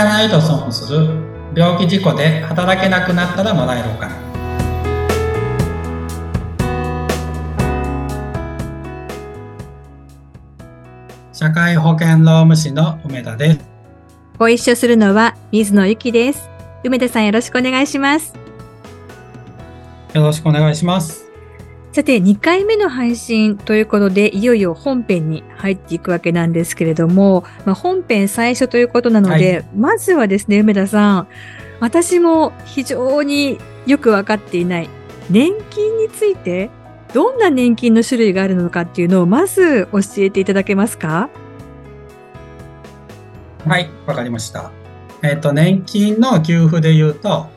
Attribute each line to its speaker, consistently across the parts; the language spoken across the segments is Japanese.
Speaker 1: かないと損する病気事故で働けなくなったらもらえるお金社会保険労務士の梅田です
Speaker 2: ご一緒するのは水野ゆきです。梅田さんよろしくお願いします。
Speaker 1: よろしくお願いします
Speaker 2: さて、2回目の配信ということで、いよいよ本編に入っていくわけなんですけれども、まあ、本編最初ということなので、
Speaker 1: はい。
Speaker 2: まずはですね、梅田さん、私も非常によくわかっていない年金について、どんな年金の種類があるのかっていうのをまず教えていただけますか？
Speaker 1: はいわかりました。えっ、と年金の給付で言うと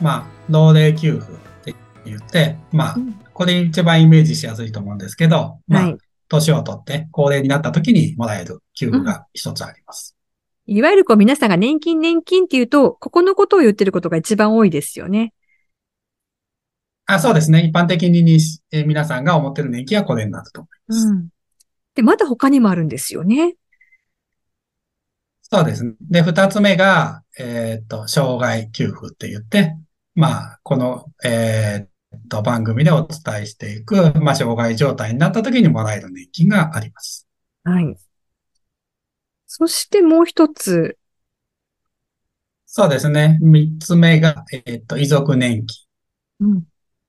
Speaker 1: まあ老齢給付って言ってまあこれ一番イメージしやすいと思うんですけど、まあ
Speaker 2: はい。
Speaker 1: 年を取って高齢になった時にもらえる給付が一つあります。
Speaker 2: いわゆるこう皆さんが年金年金っていうと、ここのことを言ってることが一番多いですよね。
Speaker 1: あそうですね。一般的ににえー皆さんが思ってる年金はこれになると思います。
Speaker 2: うん。で、まだ他にもあるんですよね。
Speaker 1: そうですね。で、二つ目が、えっと、障害給付って言って、まあ、この、えっと、番組でお伝えしていく、まあ、障害状態になった時にもらえる年金があります。
Speaker 2: はい。そしてもう一つ。
Speaker 1: そうですね。三つ目が、えっと、遺族年金。
Speaker 2: うん。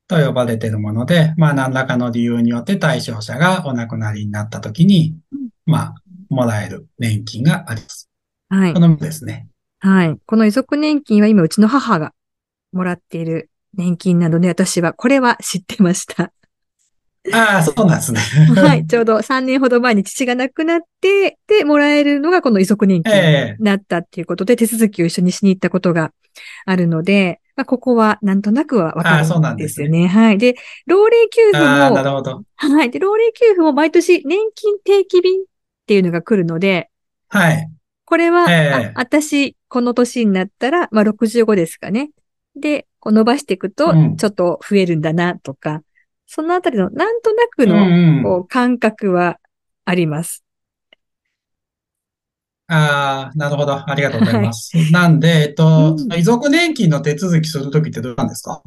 Speaker 1: と呼ばれているもので、まあ何らかの理由によって対象者がお亡くなりになった時に
Speaker 2: うん、
Speaker 1: まあ、もらえる年金があります。
Speaker 2: はい
Speaker 1: こ。の3つですね。
Speaker 2: はい。この遺族年金は今うちの母がもらっている年金なので、私はこれは知ってました。
Speaker 1: ああ、そうなんですね。
Speaker 2: はい。ちょうど3年ほど前に父が亡くなって、で、もらえるのがこの遺族年金
Speaker 1: ええ
Speaker 2: になったっていうことで、手続きを一緒にしに行ったことがあるので、まあ、ここはなんとなくはわか
Speaker 1: あそうなん
Speaker 2: るん
Speaker 1: で
Speaker 2: すすよね。はい。で、老齢給付
Speaker 1: ああ、な
Speaker 2: も、
Speaker 1: るほど。
Speaker 2: はい。で、老齢給付も毎年年金定期便っていうのが来るので、
Speaker 1: はい。
Speaker 2: これは、
Speaker 1: ええ
Speaker 2: あ私、この年になったら、まあ、65ですかね。で、こう伸ばしていくと
Speaker 1: う、ん
Speaker 2: ちょっと増えるんだな、とか、そのあたりの、なんとなく
Speaker 1: うん
Speaker 2: の、
Speaker 1: うん。
Speaker 2: こう、感覚はあります。
Speaker 1: ああ、なるほど。ありがとうございます。なんで、えっと、
Speaker 2: うん
Speaker 1: 遺族年金の手続きするときってどうなんですか？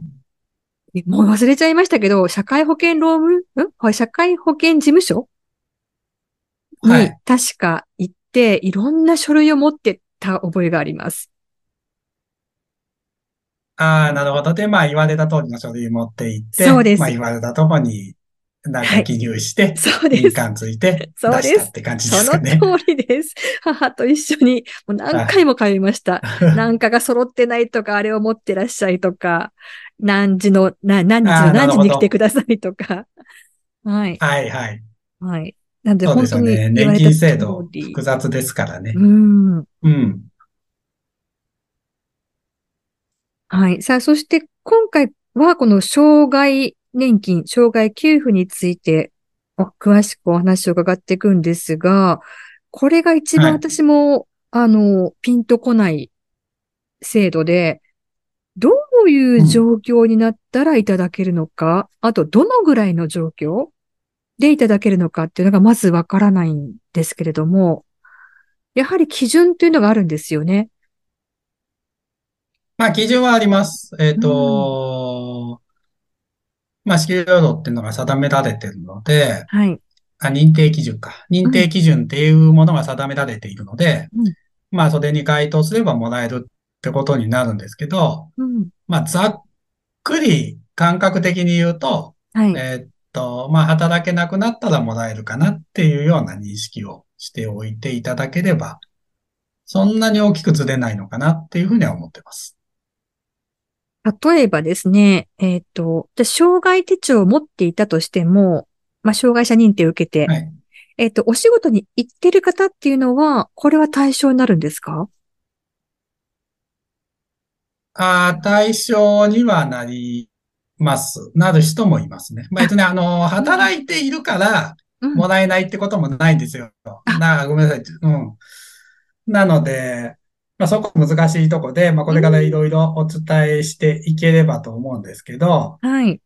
Speaker 2: もう忘れちゃいましたけど、社会保険労務、ん？はい社会保険事務所？に
Speaker 1: はい。
Speaker 2: 確か行って、いろんな書類を持ってった覚えがあります。
Speaker 1: ああ、なるほど。で、まあ言われた通りの書類持って行って、
Speaker 2: そうです
Speaker 1: まあ言われたとこに、なんか記入して、印
Speaker 2: そうです。
Speaker 1: 鑑ついて出
Speaker 2: そうです
Speaker 1: って感じです
Speaker 2: その
Speaker 1: かね。
Speaker 2: 通りです。母と一緒にもう何回も通いました。なんかが揃ってないとか、あれを持ってらっしゃいとか、何時の、な何日
Speaker 1: あーなる
Speaker 2: の何時に来てくださいとか。はい。
Speaker 1: はいはい。
Speaker 2: はい。なんで
Speaker 1: そう
Speaker 2: 本当に
Speaker 1: ですよね。年金制度
Speaker 2: り。
Speaker 1: 複雑ですからね。
Speaker 2: うん。
Speaker 1: うん。
Speaker 2: はい。さあ、そして今回はこの障害年金、障害給付についてお詳しくお話を伺っていくんですが、これが一番
Speaker 1: はい
Speaker 2: 私も、あの、ピンとこない制度で、どういう状況になったらいただけるのか、あとどのぐらいの状況でいただけるのかっていうのがまずわからないんですけれども、やはり基準というのがあるんですよね。
Speaker 1: まあ、基準はあります。えっと、まあ、支給要度っていうのが定められているので、
Speaker 2: はい。
Speaker 1: あ、認定基準か。認定基準っていうものが定められているので、
Speaker 2: うん
Speaker 1: まあ、それに該当すればもらえるってことになるんですけど、
Speaker 2: うん。
Speaker 1: まあ、ざっくり感覚的に言うと、
Speaker 2: はい。
Speaker 1: えっと、まあ、働けなくなったらもらえるかなっていうような認識をしておいていただければ、そんなに大きくずれないのかなっていうふうには思ってます。
Speaker 2: 例えばですね、えっ、と、じゃあ障害手帳を持っていたとしても、まあ、障害者認定を受けて、
Speaker 1: はい。
Speaker 2: えっ、と、お仕事に行ってる方っていうのは、これは対象になるんですか？
Speaker 1: ああ、対象にはなります。なる人もいますね。まあ、えっとね、あの、働いているから、
Speaker 2: うん
Speaker 1: もらえないってこともないんですよ。な、ごめんなさい。うん。なので、まあ、そこ難しいとこで、まあ、これからいろいろお伝えしていければと思うんですけど、
Speaker 2: はい。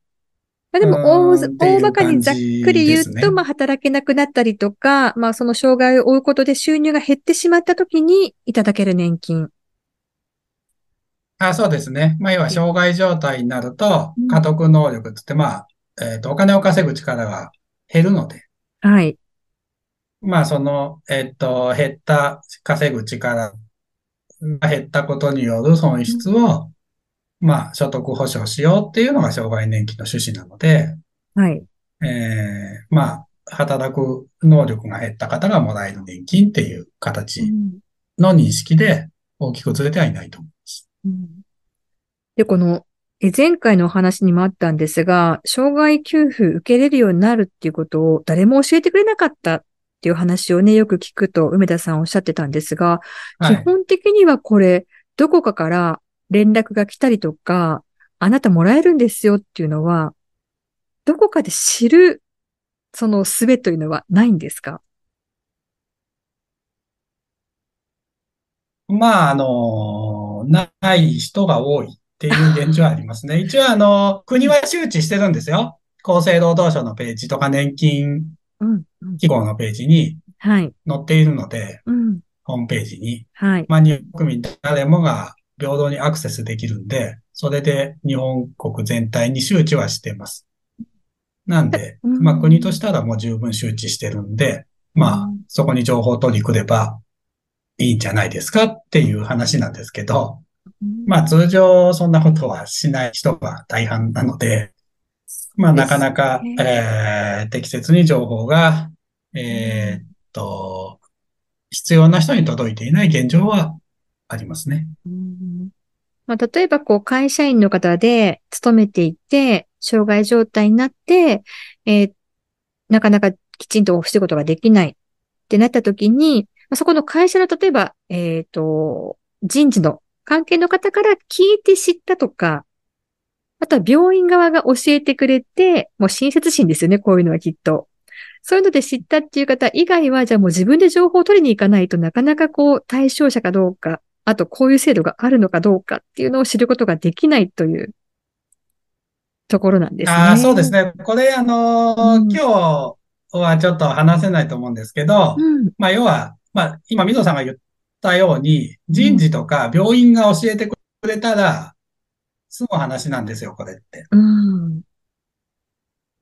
Speaker 2: まあ、でも大、大まかにざっくり言うと、
Speaker 1: 感じですね
Speaker 2: まあ、働けなくなったりとか、まあ、その障害を負うことで収入が減ってしまった時にいただける年金
Speaker 1: あ、そうですね。まあ、要は、障害状態になると
Speaker 2: う、ん
Speaker 1: 家督能力ってって、まあ、えっと、お金を稼ぐ力が減るので、
Speaker 2: はい。
Speaker 1: まあ、その、えっと、減った稼ぐ力が減ったことによる損失を、まあ、所得保障しようっていうのが障害年金の趣旨なので、
Speaker 2: はい。
Speaker 1: えー、まあ、働く能力が減った方がもらえる年金っていう
Speaker 2: う
Speaker 1: 形
Speaker 2: ん
Speaker 1: の認識で大きくずれてはいないと思います。
Speaker 2: うんで、この、え前回のお話にもあったんですが、障害給付受けれるようになるっていうことを誰も教えてくれなかったっていう話をね、よく聞くと梅田さんおっしゃってたんですが、基
Speaker 1: はい。
Speaker 2: 本的にはこれ、どこかから連絡が来たりとか、あなたもらえるんですよっていうのは、どこかで知る、その術というのはないんですか？
Speaker 1: まあ、あの、ない人が多いっていう現状はありますね。一応、あの、国は周知してるんですよ。厚生労働省のページとか年金
Speaker 2: うん。うん
Speaker 1: 機構のページに
Speaker 2: はい。
Speaker 1: 載っているので、
Speaker 2: うん。
Speaker 1: ホームページに。
Speaker 2: はい。
Speaker 1: まあ、日本国民誰もが平等にアクセスできるんで、それで日本国全体に周知はしています。なんで、
Speaker 2: うん
Speaker 1: まあ国としたらもう十分周知してるんで、まあ
Speaker 2: うん
Speaker 1: そこに情報を取り来ればいいんじゃないですかっていう話なんですけど、まあ通常そんなことはしない人が大半なので、まあなかなか、えー適切に情報が、えーっと、必要な人に届いていない現状はありますね。
Speaker 2: うん。まあ、例えば、こう、会社員の方で勤めていて、障害状態になって、えーなかなかきちんとお仕事ができないってなった時に、まあそこの会社の、例えば、えっと、人事の関係の方から聞いて知ったとか、あとは病院側が教えてくれて、もう親切心ですよね、こういうのはきっと。そういうので知ったっていう方以外は、じゃあもう自分で情報を取りに行かないとなかなかこう対象者かどうか、あとこういう制度があるのかどうかっていうのを知ることができないというところなんですね。
Speaker 1: ああ、そうですね。これ、あのー
Speaker 2: うん
Speaker 1: 今日はちょっと話せないと思うんですけど、
Speaker 2: うん。
Speaker 1: まあ、要は、まあ、今、水野さんが言ったように、人事とか病院が教えてくれたら、済む話なんですよ、これって。
Speaker 2: うん。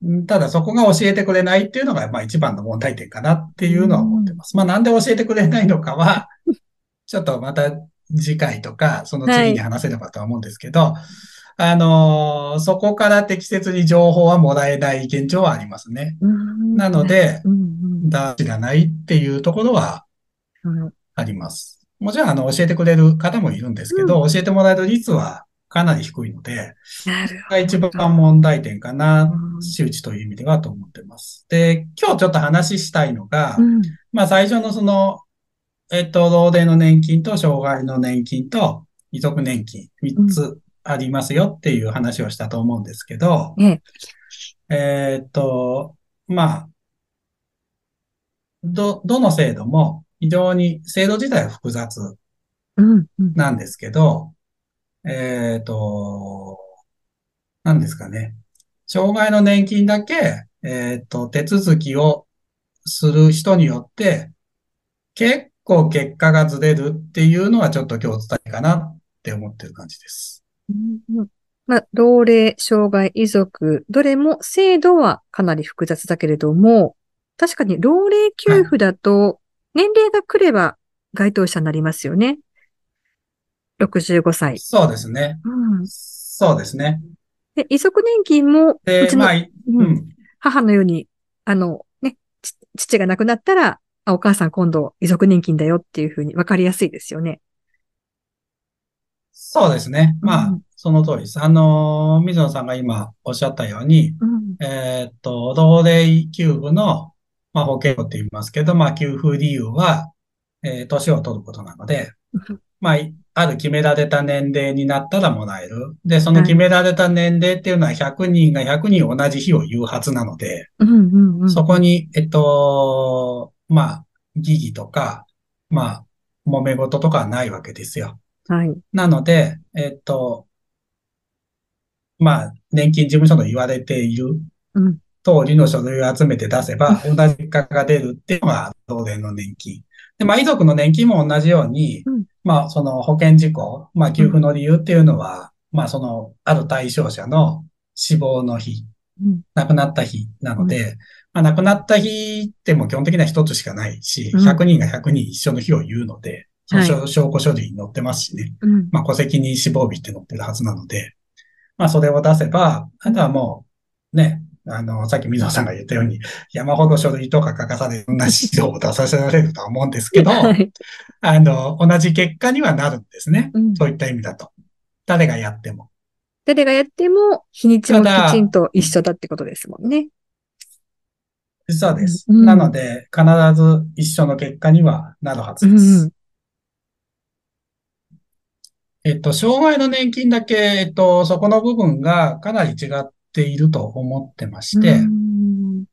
Speaker 1: うんただ、そこが教えてくれないっていうのが、まあ、一番の問題点かなっていうのは思ってます。まあ、なんで教えてくれないのかは、ちょっとまた次回とか、その次に話せればとは思うんですけど、あのーそこから適切に情報はもらえない現状はありますね。
Speaker 2: うん
Speaker 1: なの、で、
Speaker 2: うん
Speaker 1: だ、知らないっていうところは
Speaker 2: うんうん
Speaker 1: あります。もちろん、あの、教えてくれる方もいるんですけど、教えてもらえる率はかなり低いので、が一。番問題点かな
Speaker 2: う、ん
Speaker 1: 周知という意味ではと思ってます。で、今日ちょっと話したいのが、
Speaker 2: うん。
Speaker 1: まあ、最初のその、えっと、老齢の年金と障害の年金と遺族年金、3つありますよっていう話をしたと思うんですけど、
Speaker 2: ええ。
Speaker 1: えーっと、まあ、ど、どの制度も非常に制度自体は複雑
Speaker 2: うん。うん。
Speaker 1: なんですけど、えーっと、なんですかね。障害の年金だけ、えーっと、手続きをする人によって、結構結果がずれるっていうのはちょっと今日伝えかなって思ってる感じです。
Speaker 2: うんまあ、老齢、障害、遺族、どれも制度はかなり複雑だけれども、確かに老齢給付だと、年齢が来れば該当者になりますよね。65歳。
Speaker 1: そうですね。
Speaker 2: うん。
Speaker 1: そうですね。
Speaker 2: で、遺族年金も、う
Speaker 1: で、
Speaker 2: ちの
Speaker 1: まあ、い
Speaker 2: うん
Speaker 1: うん。
Speaker 2: 母のように、あの、ね、ち父が亡くなったら、あ、お母さん今度遺族年金だよっていうふうに分かりやすいですよね。
Speaker 1: そうですね。まあ
Speaker 2: うん、
Speaker 1: その通りです。あのー、水野さんが今おっしゃったように、
Speaker 2: うん。
Speaker 1: えーっと、老齢給付の、まあ、保険料って言いますけど、まあ、給付理由は、えー年を取ることなので
Speaker 2: うん、
Speaker 1: まあ、いある決められた年齢になったらもらえる。で、その決められた年齢っていうのは100人が100人同じ日を言うはずなので。そこに、えっと、まあ、疑義とか、まあ、揉め事とかはないわけですよ。
Speaker 2: はい。
Speaker 1: なので、えっと、まあ、年金事務所の言われている
Speaker 2: うん。
Speaker 1: 通りの書類を集めて出せば、同じ結果が出るっていうのが、老齢の年金。で、まあ遺族の年金も同じように、
Speaker 2: うん。
Speaker 1: まあその保険事故、まあ給付の理由っていうのは、まあそのある対象者の死亡の日、
Speaker 2: うん。
Speaker 1: 亡くなった日なので、まあ亡くなった日ってもう基本的には一つしかないし、
Speaker 2: うん。
Speaker 1: 100人が100人一緒の日を言うので、証証拠書類に載ってますしね。
Speaker 2: うん。
Speaker 1: まあ戸籍に死亡日って載ってるはずなので、まあそれを出せば、あとはもう、ね、あの、さっき水野さんが言ったように、山ほど書類とか書かされるような指導を出させられるとは思うんですけど、
Speaker 2: はい。
Speaker 1: あの、同じ結果にはなるんですね。
Speaker 2: うん
Speaker 1: そういった意味だと。誰がやっても。
Speaker 2: 誰がやっても、日にちもきちんと一緒だってことですもんね。
Speaker 1: そうです。
Speaker 2: うん
Speaker 1: なので、必ず一緒の結果にはなるはずです。
Speaker 2: うん
Speaker 1: えっと、障害の年金だけ、えっと、そこの部分がかなり違っていると思ってまして、
Speaker 2: うん。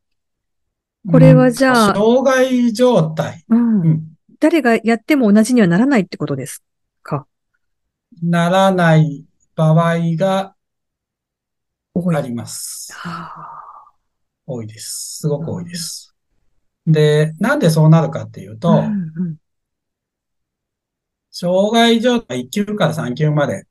Speaker 2: これはじゃあ。
Speaker 1: うん障害状態、
Speaker 2: 誰がやっても同じにはならないってことですか？
Speaker 1: ならない場合が。あります。
Speaker 2: は
Speaker 1: 多いです。すごく多いです。で、なんでそうなるかっていう
Speaker 2: あ
Speaker 1: と、
Speaker 2: うんうん。
Speaker 1: 障害状態1級から3級まで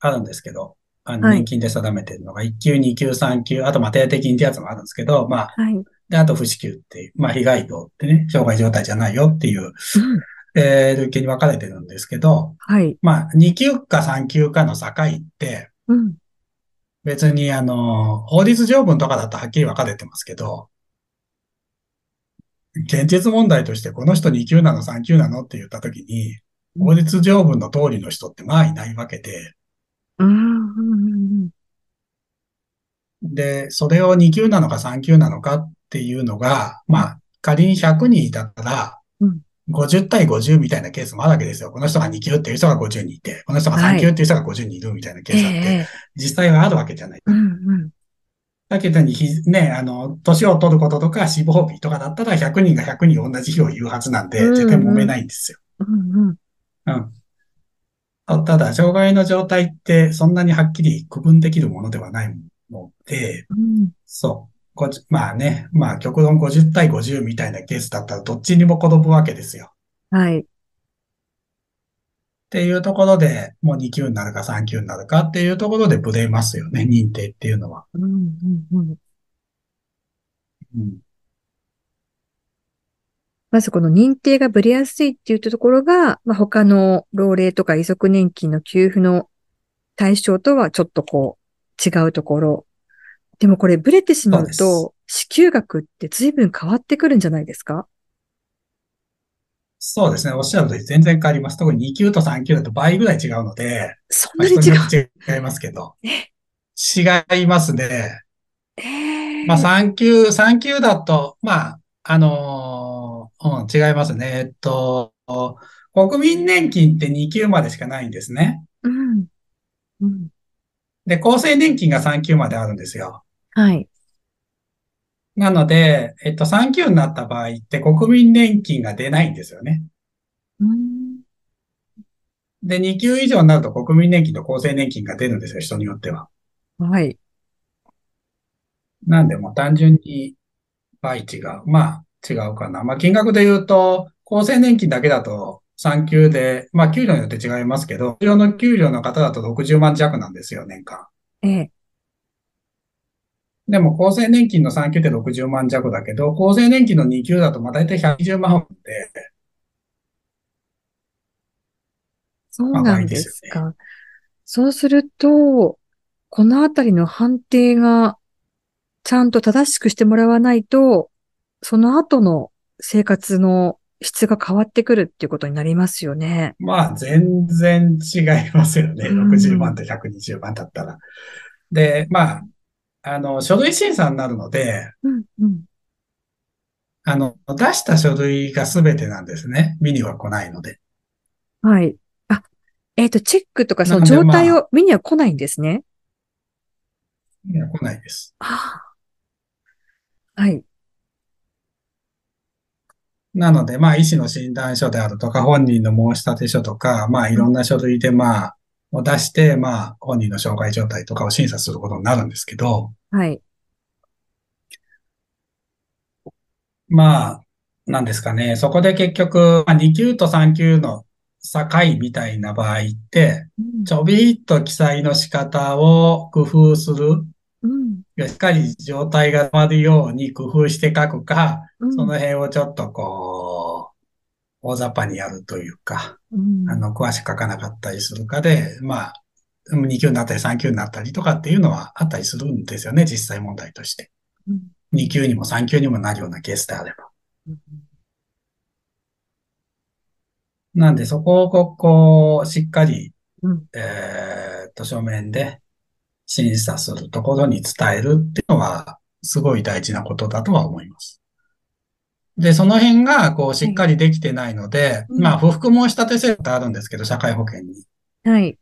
Speaker 1: あるんですけど、あの
Speaker 2: はい
Speaker 1: 年金で定めているのが1級、2級、3級、あとまあ定的金ってやつもあるんですけど、まあ、
Speaker 2: はい。
Speaker 1: で、あと不支給っていう、まあ被害度ってね、障害状態じゃないよっていう、
Speaker 2: うん
Speaker 1: えー、類型に分かれてるんですけど、
Speaker 2: はい。
Speaker 1: まあ2級か3級かの境って、
Speaker 2: うん。
Speaker 1: 別にあの、法律条文とかだとはっきり分かれてますけど、現実問題としてこの人2級なの3級なのって言ったときに、法律条文の通りの人ってまあいないわけで、
Speaker 2: うん
Speaker 1: で、それを2級なのか3級なのかっていうのが、まあ、仮に100人いたら
Speaker 2: うん、
Speaker 1: 50対50みたいなケースもあるわけですよ。この人が2級っていう人が50人いて、この人が3級っていう人が50人いるみたいなケースだって、
Speaker 2: ええ
Speaker 1: 実際はあるわけじゃない。
Speaker 2: うんうん
Speaker 1: だけどに、ひね、あの、年を取ることとか死亡日とかだったら100人が100人同じ日を言うはずなんで、絶対揉めないんですよ。
Speaker 2: うんうん
Speaker 1: うん。あただ、障害の状態ってそんなにはっきり区分できるものではないので、
Speaker 2: うん
Speaker 1: そう。まあね、まあ極論50対50みたいなケースだったらどっちにも転ぶわけですよ。
Speaker 2: はい。
Speaker 1: っていうところで、もう2級になるか3級になるかっていうところでブレますよね、認定っていうのは。
Speaker 2: うんうんうん
Speaker 1: うん。
Speaker 2: まずこの認定がぶれやすいっていうところが、まあ、他の老齢とか遺族年金の給付の対象とはちょっとこう違うところ。でもこれブレてしまうと、支給額って随分変わってくるんじゃないですか？
Speaker 1: そうですね。おっしゃる通り全然変わります。特に2級と3級だと倍ぐらい違うので、まあ
Speaker 2: そんなに違う？
Speaker 1: 人によって違いますけど。違いますね。
Speaker 2: ええ
Speaker 1: まあ3級、3級だと、まあ、あのーうん、違いますね。えっと、国民年金って2級までしかないんですね。
Speaker 2: うん。うん。
Speaker 1: で、厚生年金が3級まであるんですよ。
Speaker 2: はい。
Speaker 1: なので、えっと、3級になった場合って国民年金が出ないんですよね。
Speaker 2: うん。
Speaker 1: で、2級以上になると国民年金と厚生年金が出るんですよ、人によっては。
Speaker 2: はい。
Speaker 1: なんで、もう単純に倍違う。まあ、違うかな。まあ、金額で言うと、厚生年金だけだと3級で、まあ、給料によって違いますけど、通常の給料の方だと60万弱なんですよ、年間。
Speaker 2: ええ。
Speaker 1: でも、厚生年金の3級って60万弱だけど、厚生年金の2級だと、まあ、大体120万で、
Speaker 2: そうなんですか。そうすると、このあたりの判定がちゃんと正しくしてもらわないと、その後の生活の質が変わってくるっていうことになりますよね。
Speaker 1: まあ、全然違いますよね。
Speaker 2: うん
Speaker 1: 60万と120万だったら。で、まあ、あの、書類審査になるので、
Speaker 2: うん、うん。
Speaker 1: あの、出した書類が全てなんですね。見には来ないので。
Speaker 2: はい。あ、えっ、と、チェックとかその状態
Speaker 1: ま
Speaker 2: を見には来ないんですね。
Speaker 1: 見には来ないです。
Speaker 2: ああ。はい。
Speaker 1: なので、まあ、医師の診断書であるとか、本人の申し立て書とか、まあ、いろんな書類で、まあ、を出して、まあ、本人の障害状態とかを審査することになるんですけど、
Speaker 2: はい。
Speaker 1: まあ、なんですかね。そこで結局、まあ、2級と3級の境みたいな場合って、
Speaker 2: うん
Speaker 1: ちょびっと記載の仕方を工夫する。
Speaker 2: うん
Speaker 1: しっかり状態がまるように工夫して書くか、
Speaker 2: うん。
Speaker 1: その辺をちょっとこう、大雑把にやるというか、
Speaker 2: うん。
Speaker 1: あの、詳しく書かなかったりするかで、まあ、2級になったり3級になったりとかっていうのはあったりするんですよね、実際問題として。
Speaker 2: うん。
Speaker 1: 2級にも3級にもなるようなケースであれば。なんでそこをこう、しっかり、
Speaker 2: うん。
Speaker 1: えーっと、書面で審査するところに伝えるっていうのは、すごい大事なことだとは思います。で、その辺が、こう、しっかりできてないので、
Speaker 2: うん
Speaker 1: まあ、不服申し立て制度ってあるんですけど、社会保険に。
Speaker 2: はい。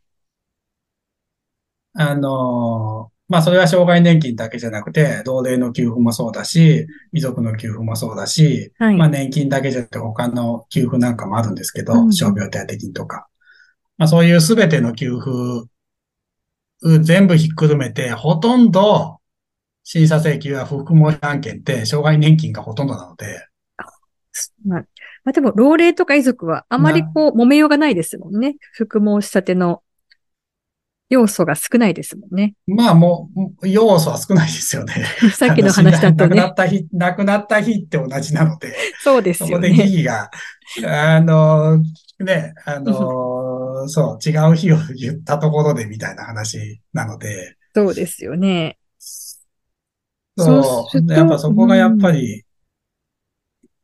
Speaker 1: あのーまあ、それは障害年金だけじゃなくて、同齢の給付もそうだし、遺族の給付もそうだし、
Speaker 2: はい
Speaker 1: まあ、年金だけじゃなくて他の給付なんかもあるんですけど、傷病手当金とか。まあ、そういうすべての給付、う全部ひっくるめて、ほとんど、審査請求や不服申し案件って、障害年金がほとんどなので、
Speaker 2: まあ、まあでも、老齢とか遺族はあまりこう、揉めようがないですもんね。複申し立ての要素が少ないですもんね。
Speaker 1: まあもう、要素は少ないですよね。
Speaker 2: さっきの話だと
Speaker 1: 亡くな
Speaker 2: ね。
Speaker 1: った日、亡くなった日って同じなので、
Speaker 2: そうです
Speaker 1: そこで疑
Speaker 2: よね。
Speaker 1: 義が、あの、ね、あの、そう、違う日を言ったところでみたいな話なので、
Speaker 2: そうですよね。
Speaker 1: そうやっぱそこがやっぱり、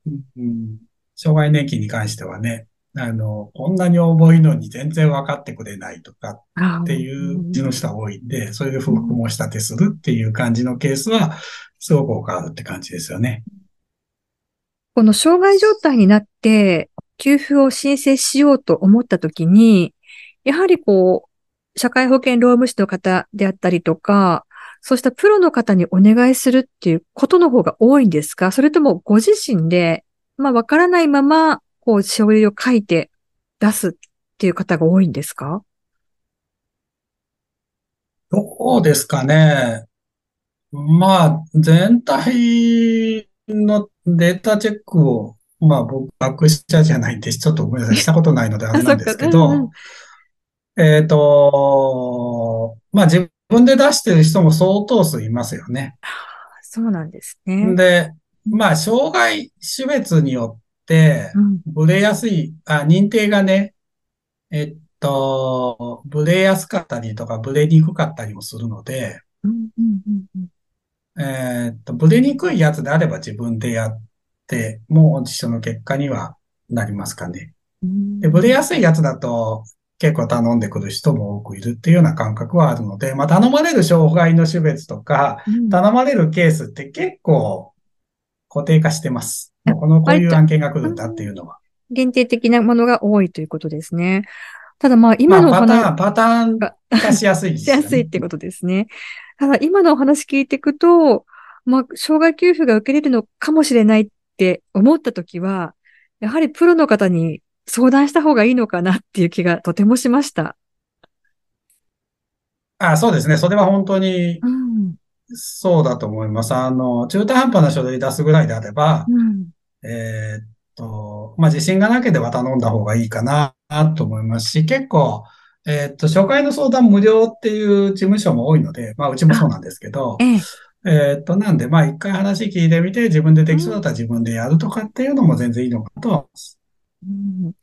Speaker 1: うん、障害年金に関してはね、あの、こんなに重いのに全然分かってくれないとか
Speaker 2: あ
Speaker 1: っていう地の人が多いんで、それで不服申し立てするっていう感じのケースは、すごく多くあるって感じですよね。
Speaker 2: この障害状態になって、給付を申請しようと思ったときに、やはりこう、社会保険労務士の方であったりとか、そうしたプロの方にお願いするっていうことの方が多いんですかそれともご自身で、まあわからないまま、こう、書類を書いて出すっていう方が多いんですか？
Speaker 1: どうですかね。まあ、全体のデータチェックを、まあ僕、学者じゃないんで、ちょっとごめんなさい、したことないのであれなんですけど、えっと、まあ自分で出してる人も相当数いますよね。
Speaker 2: そうなんですね。
Speaker 1: で、まあ、障害種別によって
Speaker 2: う、ん。
Speaker 1: ブレやすい、あ、認定がね、えっと、ブレやすかったりとか、ブレにくかったりもするので、
Speaker 2: うんうんうんうん。
Speaker 1: えーっと、ブレにくいやつであれば自分でやって、もう一緒の結果にはなりますかね。
Speaker 2: うん
Speaker 1: で、ブレやすいやつだと結構頼んでくる人も多くいるっていうような感覚はあるので、まあ頼まれる障害の種別とか、
Speaker 2: うん
Speaker 1: 頼まれるケースって結構固定化してます。
Speaker 2: あ
Speaker 1: この、こういう案件が来るんだっていうのは。
Speaker 2: 限定的なものが多いということですね。ただまあ今のお
Speaker 1: まあ、パター
Speaker 2: 話
Speaker 1: ン、パターン化しやすいです
Speaker 2: し。やすいってことですね。ただ今のお話聞いていくと、まあ障害給付が受けれるのかもしれないって思ったときは、やはりプロの方に相談した方がいいのかなっていう気がとてもしました。
Speaker 1: あ、そうですね。それは本当に
Speaker 2: うん。
Speaker 1: そうだと思います。あの、中途半端な書類出すぐらいであれば、
Speaker 2: うん。
Speaker 1: えーっと、まあ、自信がなければ頼んだ方がいいかなと思いますし、結構、えーっと、初回の相談無料っていう事務所も多いので、まあ、うちもそうなんですけど、
Speaker 2: ええ。
Speaker 1: えーっと、なんで、まあ、一回話聞いてみて、自分でできそうだったら自分でやるとかっていうのも全然いいのかとは思います。
Speaker 2: うん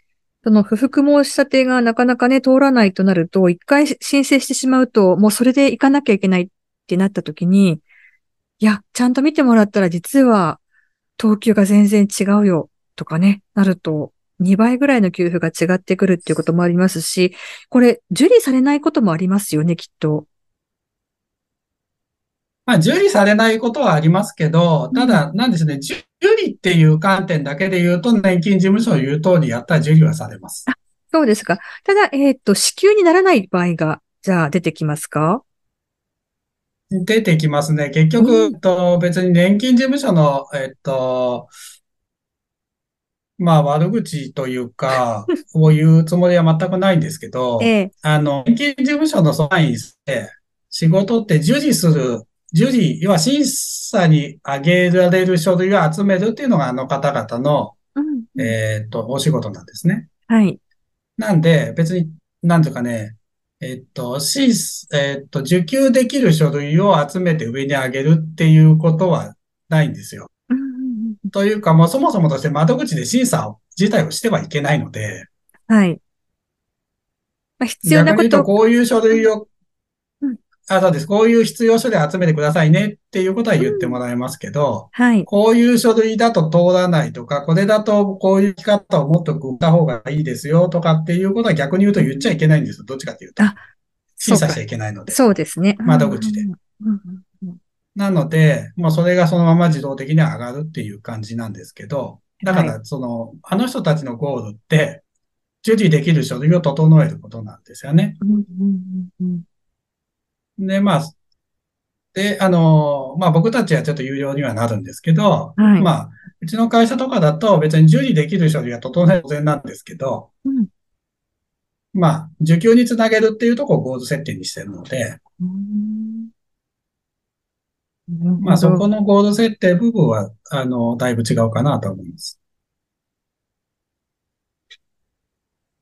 Speaker 2: その不服申し立てがなかなかね、通らないとなると、一回申請してしまうと、もうそれで行かなきゃいけないってなった時に、いや、ちゃんと見てもらったら実は、等級が全然違うよ、とかね、なると、2倍ぐらいの給付が違ってくるっていうこともありますし、これ、受理されないこともありますよね、きっと。
Speaker 1: まあ、受理されないことはありますけど、ただ、なんですね、受理っていう観点だけで言うと、年金事務所の言う通りやったら受理はされます。
Speaker 2: そうですか。ただ、えっ、と、支給にならない場合が、じゃあ出てきますか？
Speaker 1: 出てきますね。結局、
Speaker 2: うん
Speaker 1: と、別に年金事務所の、えっと、まあ、悪口というか、を言うつもりは全くないんですけど、
Speaker 2: ええ。
Speaker 1: あの、年金事務所のその範囲で、仕事って受理する受理、要は審査に挙げられる書類を集めるっていうのがあの方々の、
Speaker 2: うん。
Speaker 1: えっと、お仕事なんですね。
Speaker 2: はい。
Speaker 1: なんで、別に、なんとかね、えっと、審査、えっと、受給できる書類を集めて上に上げるっていうことはないんですよ。
Speaker 2: うんうんうん
Speaker 1: というか、もうそもそもとして窓口で審査を自体をしてはいけないので、
Speaker 2: はい。まあ、必要な
Speaker 1: 逆に言うと、
Speaker 2: こと。
Speaker 1: こういう書類を
Speaker 2: うん、
Speaker 1: あ、そうです。こういう必要書類集めてくださいねっていうことは言ってもらえますけど、
Speaker 2: はい。
Speaker 1: こういう書類だと通らないとか、これだとこういう生き方をもっと組んだ方がいいですよとかっていうことは逆に言うと言っちゃいけないんですよ。どっちかっていうと
Speaker 2: あ。
Speaker 1: 審査しちゃいけないので。
Speaker 2: そうですね。
Speaker 1: 窓口で
Speaker 2: うんうんうん
Speaker 1: なので、もうそれがそのまま自動的に上がるっていう感じなんですけど、だか
Speaker 2: は
Speaker 1: らその、あの人たちのゴールって、受理できる書類を整えることなんですよね。
Speaker 2: うんうんうんうん
Speaker 1: で、まあ、で、あの、まあ僕たちはちょっと有料にはなるんですけど、
Speaker 2: はい。
Speaker 1: まあ、うちの会社とかだと別に受理できる書類は整える当然なんですけど、
Speaker 2: うん。
Speaker 1: まあ、受給につなげるっていうところをゴール設定にしてるので、まあそこのゴール設定部分は、あの、だいぶ違うかなと思います。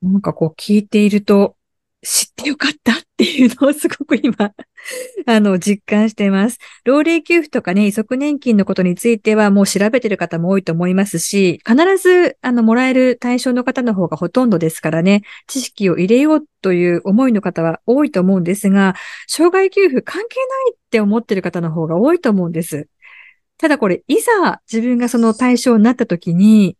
Speaker 2: なんかこう聞いていると、知ってよかったっっていうのをすごく今、あの、実感してます。老齢給付とかね、遺族年金のことについてはもう調べてる方も多いと思いますし、必ず、あの、もらえる対象の方の方がほとんどですからね、知識を入れようという思いの方は多いと思うんですが、障害給付関係ないって思ってる方の方が多いと思うんです。ただこれ、いざ自分がその対象になった時に、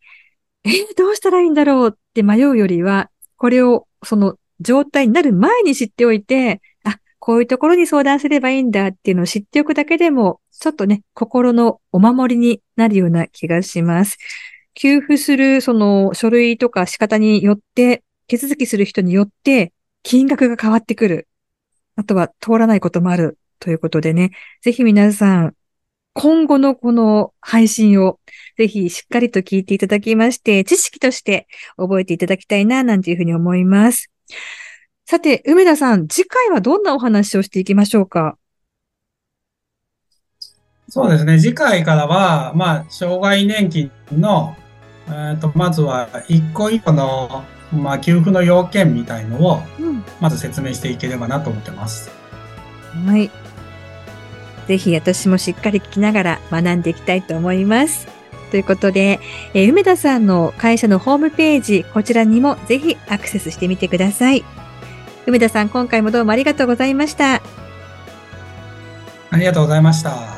Speaker 2: えーどうしたらいいんだろうって迷うよりは、これをその状態になる前に知っておいて、あ、こういうところに相談すればいいんだっていうのを知っておくだけでも、ちょっとね、心のお守りになるような気がします。給付するその書類とか仕方によって、手続きする人によって、金額が変わってくる。あとは通らないこともあるということでね、ぜひ皆さん、今後のこの配信をぜひしっかりと聞いていただきまして、知識として覚えていただきたいな、なんていうふうに思います。さて、梅田さん、次回はどんなお話をしていきましょうか？
Speaker 1: そうですね。次回からは、まあ、障害年金の、えっと、まずは一個一個の、まあ、給付の要件みたいのを、
Speaker 2: うん。
Speaker 1: まず説明していければなと思ってます。
Speaker 2: はい。ぜひ私もしっかり聞きながら学んでいきたいと思います。ということで、えー梅田さんの会社のホームページ、こちらにもぜひアクセスしてみてください。梅田さん、今回もどうもありがとうございました。
Speaker 1: ありがとうございました。